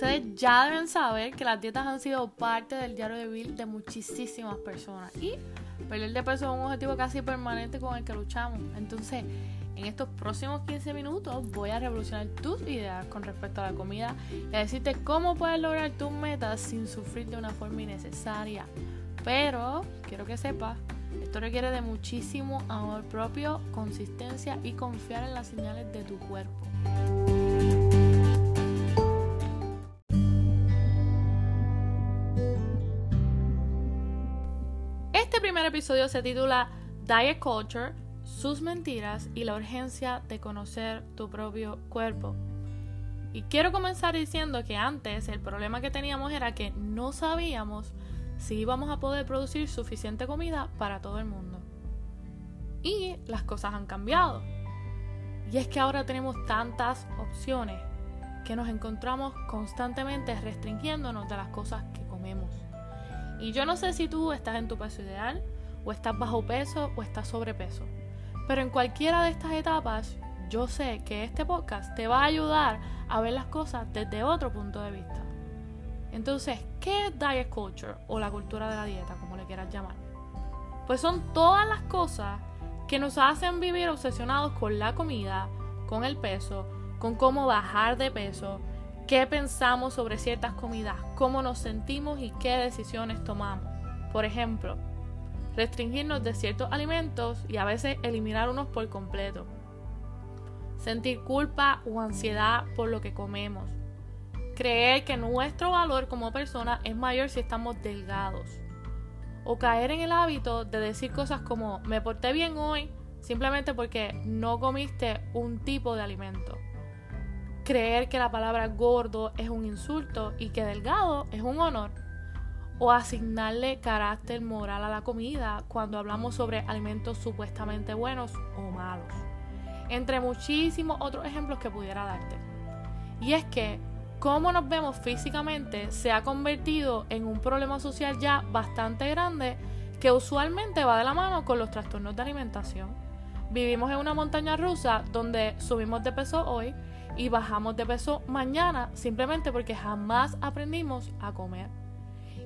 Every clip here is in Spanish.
Ustedes ya deben saber que las dietas han sido parte del diario de vivir de muchísimas personas y perder de peso es un objetivo casi permanente con el que luchamos. Entonces, en estos próximos 15 minutos voy a revolucionar tus ideas con respecto a la comida y a decirte cómo puedes lograr tus metas sin sufrir de una forma innecesaria. Pero quiero que sepas, esto requiere de muchísimo amor propio, consistencia y confiar en las señales de tu cuerpo. Este primer episodio se titula Diet Culture, sus mentiras y la urgencia de conocer tu propio cuerpo. Y quiero comenzar diciendo que antes el problema que teníamos era que no sabíamos si íbamos a poder producir suficiente comida para todo el mundo. Y las cosas han cambiado. Y es que ahora tenemos tantas opciones que nos encontramos constantemente restringiéndonos de las cosas que comemos. Y yo no sé si tú estás en tu peso ideal, o estás bajo peso, o estás sobrepeso. Pero en cualquiera de estas etapas, yo sé que este podcast te va a ayudar a ver las cosas desde otro punto de vista. Entonces, ¿qué es diet culture o la cultura de la dieta, como le quieras llamar? Pues son todas las cosas que nos hacen vivir obsesionados con la comida, con el peso, con cómo bajar de peso, qué pensamos sobre ciertas comidas, cómo nos sentimos y qué decisiones tomamos. Por ejemplo, restringirnos de ciertos alimentos y a veces eliminar unos por completo. Sentir culpa o ansiedad por lo que comemos creer que nuestro valor como persona es mayor si estamos delgados. O caer en el hábito de decir cosas como me porté bien hoy simplemente porque no comiste un tipo de alimento. Creer que la palabra gordo es un insulto y que delgado es un honor. O asignarle carácter moral a la comida cuando hablamos sobre alimentos supuestamente buenos o malos. Entre muchísimos otros ejemplos que pudiera darte. Y es que cómo nos vemos físicamente se ha convertido en un problema social ya bastante grande que usualmente va de la mano con los trastornos de alimentación. Vivimos en una montaña rusa donde subimos de peso hoy y bajamos de peso mañana simplemente porque jamás aprendimos a comer.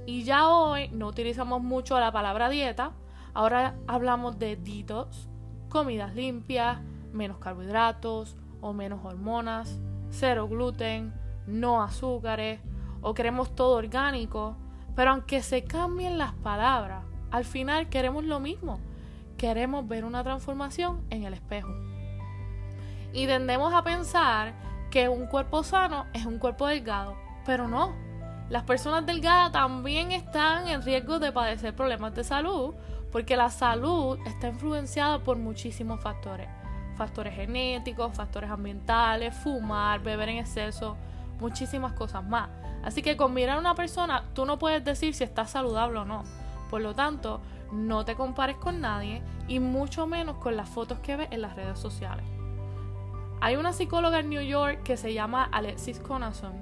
Y ya hoy no utilizamos mucho la palabra dieta, ahora hablamos de detox, comidas limpias, menos carbohidratos o menos hormonas, cero gluten, no azúcares o queremos todo orgánico, pero aunque se cambien las palabras, al final queremos lo mismo. Queremos ver una transformación en el espejo. Y tendemos a pensar que un cuerpo sano es un cuerpo delgado, pero no. Las personas delgadas también están en riesgo de padecer problemas de salud, porque la salud está influenciada por muchísimos factores. Factores genéticos, factores ambientales, fumar, beber en exceso, muchísimas cosas más. Así que con mirar a una persona, tú no puedes decir si está saludable o no. Por lo tanto, no te compares con nadie y mucho menos con las fotos que ves en las redes sociales. Hay una psicóloga en New York que se llama Alexis Conason.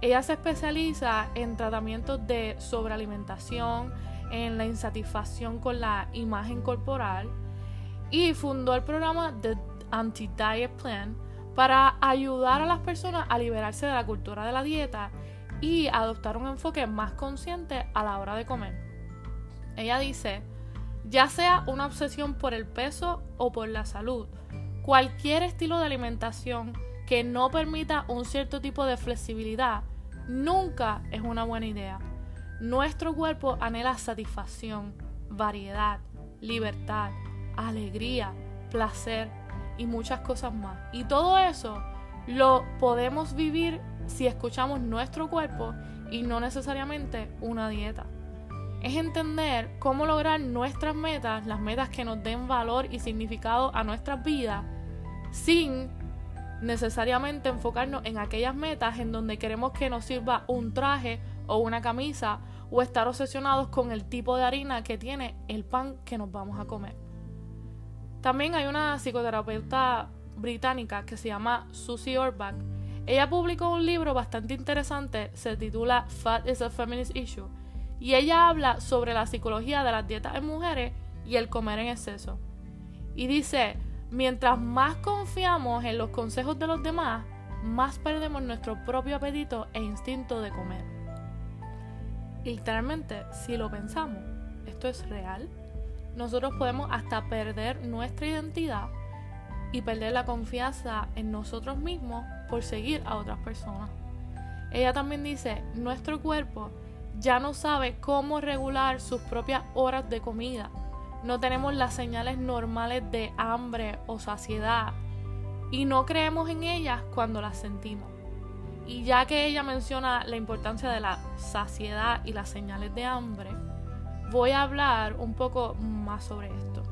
Ella se especializa en tratamientos de sobrealimentación, en la insatisfacción con la imagen corporal y fundó el programa The Anti-Diet Plan, para ayudar a las personas a liberarse de la cultura de la dieta y adoptar un enfoque más consciente a la hora de comer. Ella dice, ya sea una obsesión por el peso o por la salud, cualquier estilo de alimentación que no permita un cierto tipo de flexibilidad nunca es una buena idea. Nuestro cuerpo anhela satisfacción, variedad, libertad, alegría, placer y muchas cosas más. Y todo eso lo podemos vivir si escuchamos nuestro cuerpo y no necesariamente una dieta. Es entender cómo lograr nuestras metas, las metas que nos den valor y significado a nuestras vidas, sin necesariamente enfocarnos en aquellas metas en donde queremos que nos sirva un traje o una camisa o estar obsesionados con el tipo de harina que tiene el pan que nos vamos a comer. También hay una psicoterapeuta británica que se llama Susie Orbach. Ella publicó un libro bastante interesante, se titula Fat is a Feminist Issue, y ella habla sobre la psicología de las dietas en mujeres y el comer en exceso. Y dice, mientras más confiamos en los consejos de los demás, más perdemos nuestro propio apetito e instinto de comer. literalmente, si lo pensamos, esto es real, nosotros podemos hasta perder nuestra identidad y perder la confianza en nosotros mismos por seguir a otras personas. Ella también dice, nuestro cuerpo ya no sabe cómo regular sus propias horas de comida. No tenemos las señales normales de hambre o saciedad y no creemos en ellas cuando las sentimos. Y ya que ella menciona la importancia de la saciedad y las señales de hambre, voy a hablar un poco más sobre esto.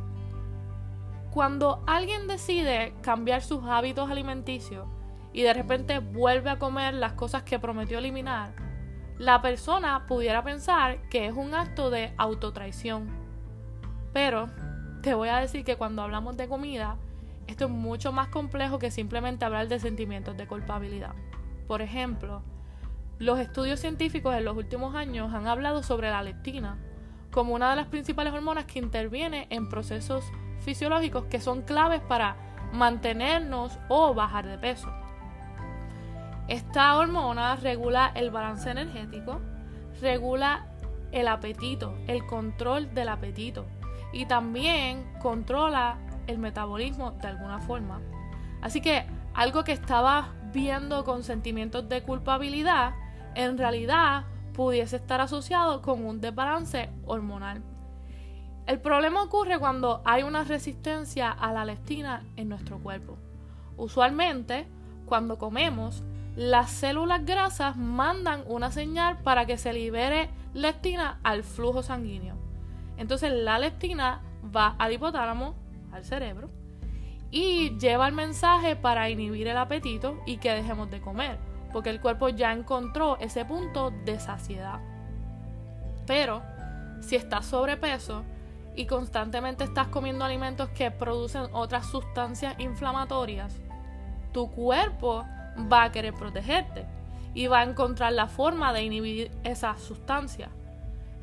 Cuando alguien decide cambiar sus hábitos alimenticios y de repente vuelve a comer las cosas que prometió eliminar, la persona pudiera pensar que es un acto de autotraición. Pero te voy a decir que cuando hablamos de comida, esto es mucho más complejo que simplemente hablar de sentimientos de culpabilidad. Por ejemplo, los estudios científicos en los últimos años han hablado sobre la leptina como una de las principales hormonas que interviene en procesos fisiológicos que son claves para mantenernos o bajar de peso. Esta hormona regula el balance energético, regula el apetito, el control del apetito y también controla el metabolismo de alguna forma. Así que algo que estaba viendo con sentimientos de culpabilidad, en realidad pudiese estar asociado con un desbalance hormonal. El problema ocurre cuando hay una resistencia a la leptina en nuestro cuerpo. Usualmente, cuando comemos, las células grasas mandan una señal para que se libere leptina al flujo sanguíneo. Entonces la leptina va al hipotálamo, al cerebro, y lleva el mensaje para inhibir el apetito y que dejemos de comer, porque el cuerpo ya encontró ese punto de saciedad. Pero si estás sobrepeso y constantemente estás comiendo alimentos que producen otras sustancias inflamatorias, tu cuerpo va a querer protegerte y va a encontrar la forma de inhibir esas sustancias.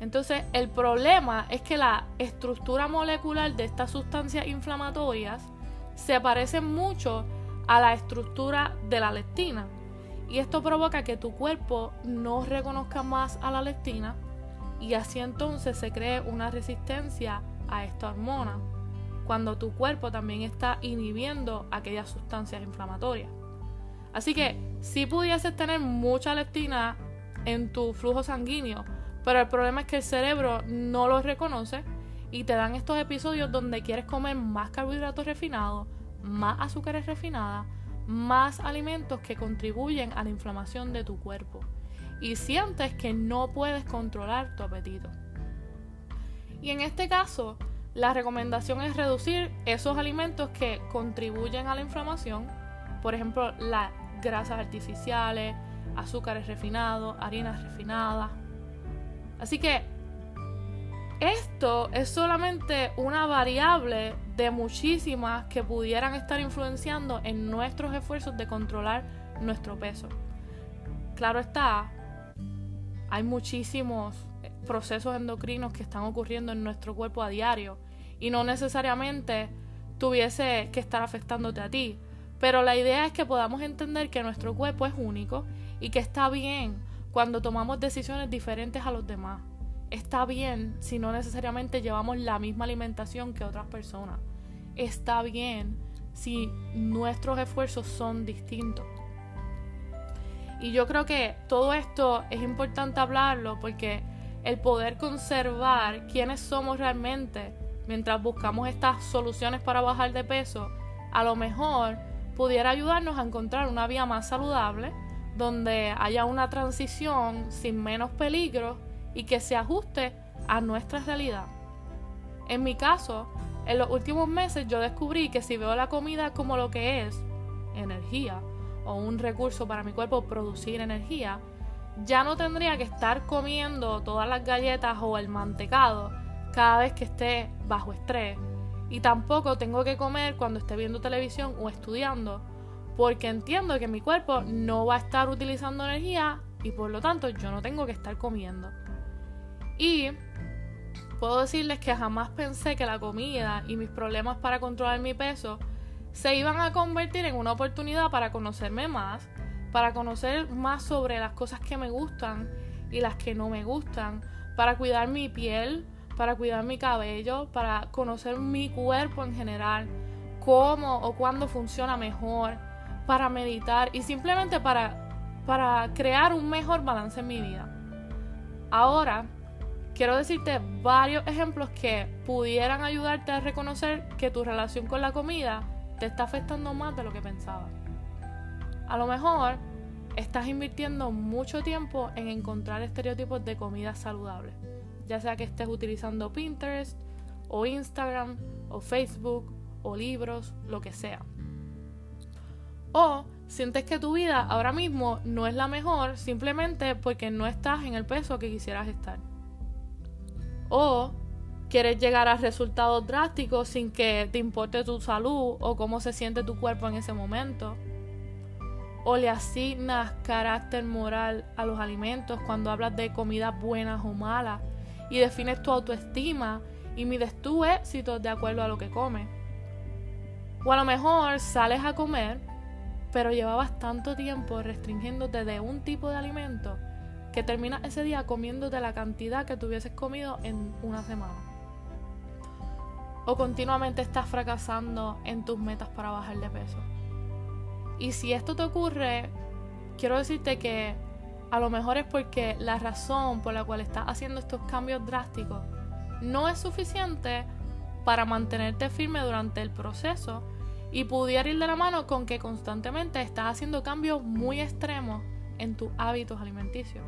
Entonces, el problema es que la estructura molecular de estas sustancias inflamatorias se parece mucho a la estructura de la leptina. Y esto provoca que tu cuerpo no reconozca más a la leptina y así entonces se cree una resistencia a esta hormona, cuando tu cuerpo también está inhibiendo aquellas sustancias inflamatorias. Así que si pudieses tener mucha leptina en tu flujo sanguíneo, pero el problema es que el cerebro no lo reconoce y te dan estos episodios donde quieres comer más carbohidratos refinados, más azúcares refinadas, más alimentos que contribuyen a la inflamación de tu cuerpo y sientes que no puedes controlar tu apetito. Y en este caso, la recomendación es reducir esos alimentos que contribuyen a la inflamación, por ejemplo, la grasas artificiales, azúcares refinados, harinas refinadas. Así que esto es solamente una variable de muchísimas que pudieran estar influenciando en nuestros esfuerzos de controlar nuestro peso. Claro está, hay muchísimos procesos endocrinos que están ocurriendo en nuestro cuerpo a diario y no necesariamente tuviese que estar afectándote a ti. Pero la idea es que podamos entender que nuestro cuerpo es único y que está bien cuando tomamos decisiones diferentes a los demás. Está bien si no necesariamente llevamos la misma alimentación que otras personas. Está bien si nuestros esfuerzos son distintos. Y yo creo que todo esto es importante hablarlo porque el poder conservar quiénes somos realmente mientras buscamos estas soluciones para bajar de peso, a lo mejor pudiera ayudarnos a encontrar una vía más saludable donde haya una transición sin menos peligro y que se ajuste a nuestra realidad. En mi caso, en los últimos meses yo descubrí que si veo la comida como lo que es, energía, o un recurso para mi cuerpo producir energía, ya no tendría que estar comiendo todas las galletas o el mantecado cada vez que esté bajo estrés y tampoco tengo que comer cuando esté viendo televisión o estudiando, porque entiendo que mi cuerpo no va a estar utilizando energía y por lo tanto yo no tengo que estar comiendo. Y puedo decirles que jamás pensé que la comida y mis problemas para controlar mi peso se iban a convertir en una oportunidad para conocerme más para conocer más sobre las cosas que me gustan y las que no me gustan, para cuidar mi piel, para cuidar mi cabello, para conocer mi cuerpo en general, cómo o cuándo funciona mejor, para meditar y simplemente para, para crear un mejor balance en mi vida. Ahora, quiero decirte varios ejemplos que pudieran ayudarte a reconocer que tu relación con la comida te está afectando más de lo que pensabas. A lo mejor estás invirtiendo mucho tiempo en encontrar estereotipos de comida saludable, ya sea que estés utilizando Pinterest o Instagram o Facebook o libros, lo que sea. O sientes que tu vida ahora mismo no es la mejor simplemente porque no estás en el peso que quisieras estar. O quieres llegar a resultados drásticos sin que te importe tu salud o cómo se siente tu cuerpo en ese momento o le asignas carácter moral a los alimentos cuando hablas de comidas buenas o malas y defines tu autoestima y mides tu éxito de acuerdo a lo que comes. O a lo mejor sales a comer, pero llevabas tanto tiempo restringiéndote de un tipo de alimento que terminas ese día comiéndote la cantidad que tuvieses comido en una semana. O continuamente estás fracasando en tus metas para bajar de peso. Y si esto te ocurre, quiero decirte que a lo mejor es porque la razón por la cual estás haciendo estos cambios drásticos no es suficiente para mantenerte firme durante el proceso y pudiera ir de la mano con que constantemente estás haciendo cambios muy extremos en tus hábitos alimenticios.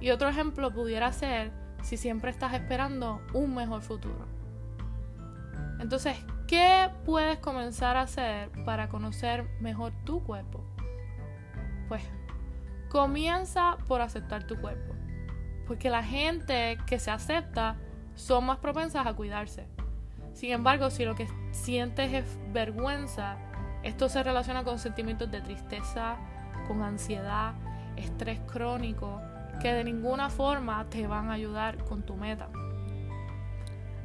Y otro ejemplo pudiera ser si siempre estás esperando un mejor futuro. Entonces, ¿qué puedes comenzar a hacer para conocer mejor tu cuerpo? Pues comienza por aceptar tu cuerpo. Porque la gente que se acepta son más propensas a cuidarse. Sin embargo, si lo que sientes es vergüenza, esto se relaciona con sentimientos de tristeza, con ansiedad, estrés crónico, que de ninguna forma te van a ayudar con tu meta.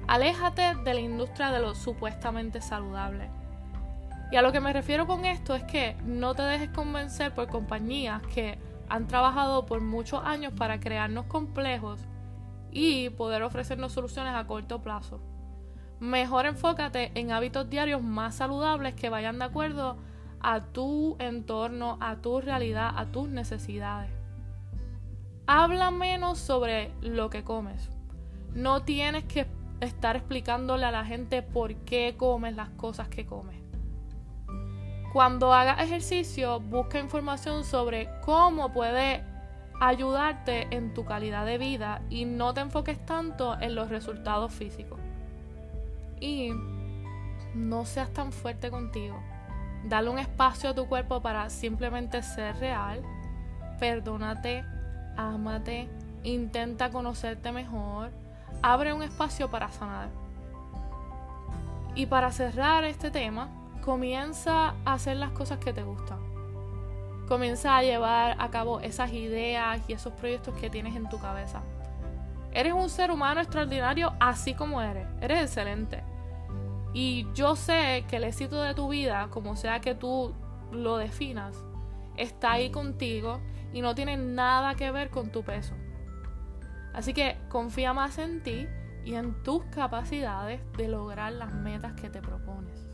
Aléjate de la industria de lo supuestamente saludable. Y a lo que me refiero con esto es que no te dejes convencer por compañías que han trabajado por muchos años para crearnos complejos y poder ofrecernos soluciones a corto plazo. Mejor enfócate en hábitos diarios más saludables que vayan de acuerdo a tu entorno, a tu realidad, a tus necesidades. Habla menos sobre lo que comes. No tienes que estar explicándole a la gente por qué comes las cosas que comes. Cuando hagas ejercicio, busca información sobre cómo puede ayudarte en tu calidad de vida y no te enfoques tanto en los resultados físicos. Y no seas tan fuerte contigo. Dale un espacio a tu cuerpo para simplemente ser real. Perdónate, ámate, intenta conocerte mejor abre un espacio para sanar. Y para cerrar este tema, comienza a hacer las cosas que te gustan. Comienza a llevar a cabo esas ideas y esos proyectos que tienes en tu cabeza. Eres un ser humano extraordinario así como eres. Eres excelente. Y yo sé que el éxito de tu vida, como sea que tú lo definas, está ahí contigo y no tiene nada que ver con tu peso. Así que confía más en ti y en tus capacidades de lograr las metas que te propones.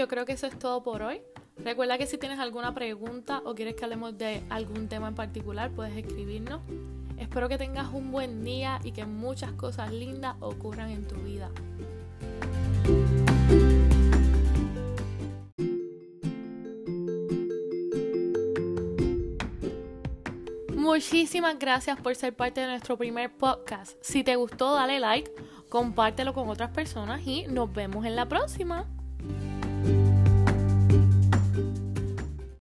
Yo creo que eso es todo por hoy. Recuerda que si tienes alguna pregunta o quieres que hablemos de algún tema en particular, puedes escribirnos. Espero que tengas un buen día y que muchas cosas lindas ocurran en tu vida. Muchísimas gracias por ser parte de nuestro primer podcast. Si te gustó, dale like, compártelo con otras personas y nos vemos en la próxima.